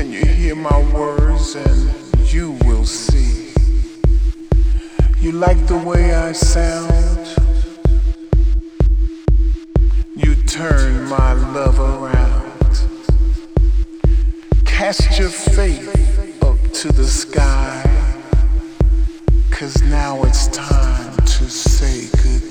Can you hear my words and you will see? You like the way I sound? You turn my love around. Cast your faith up to the sky. Cause now it's time to say goodbye.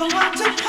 no one to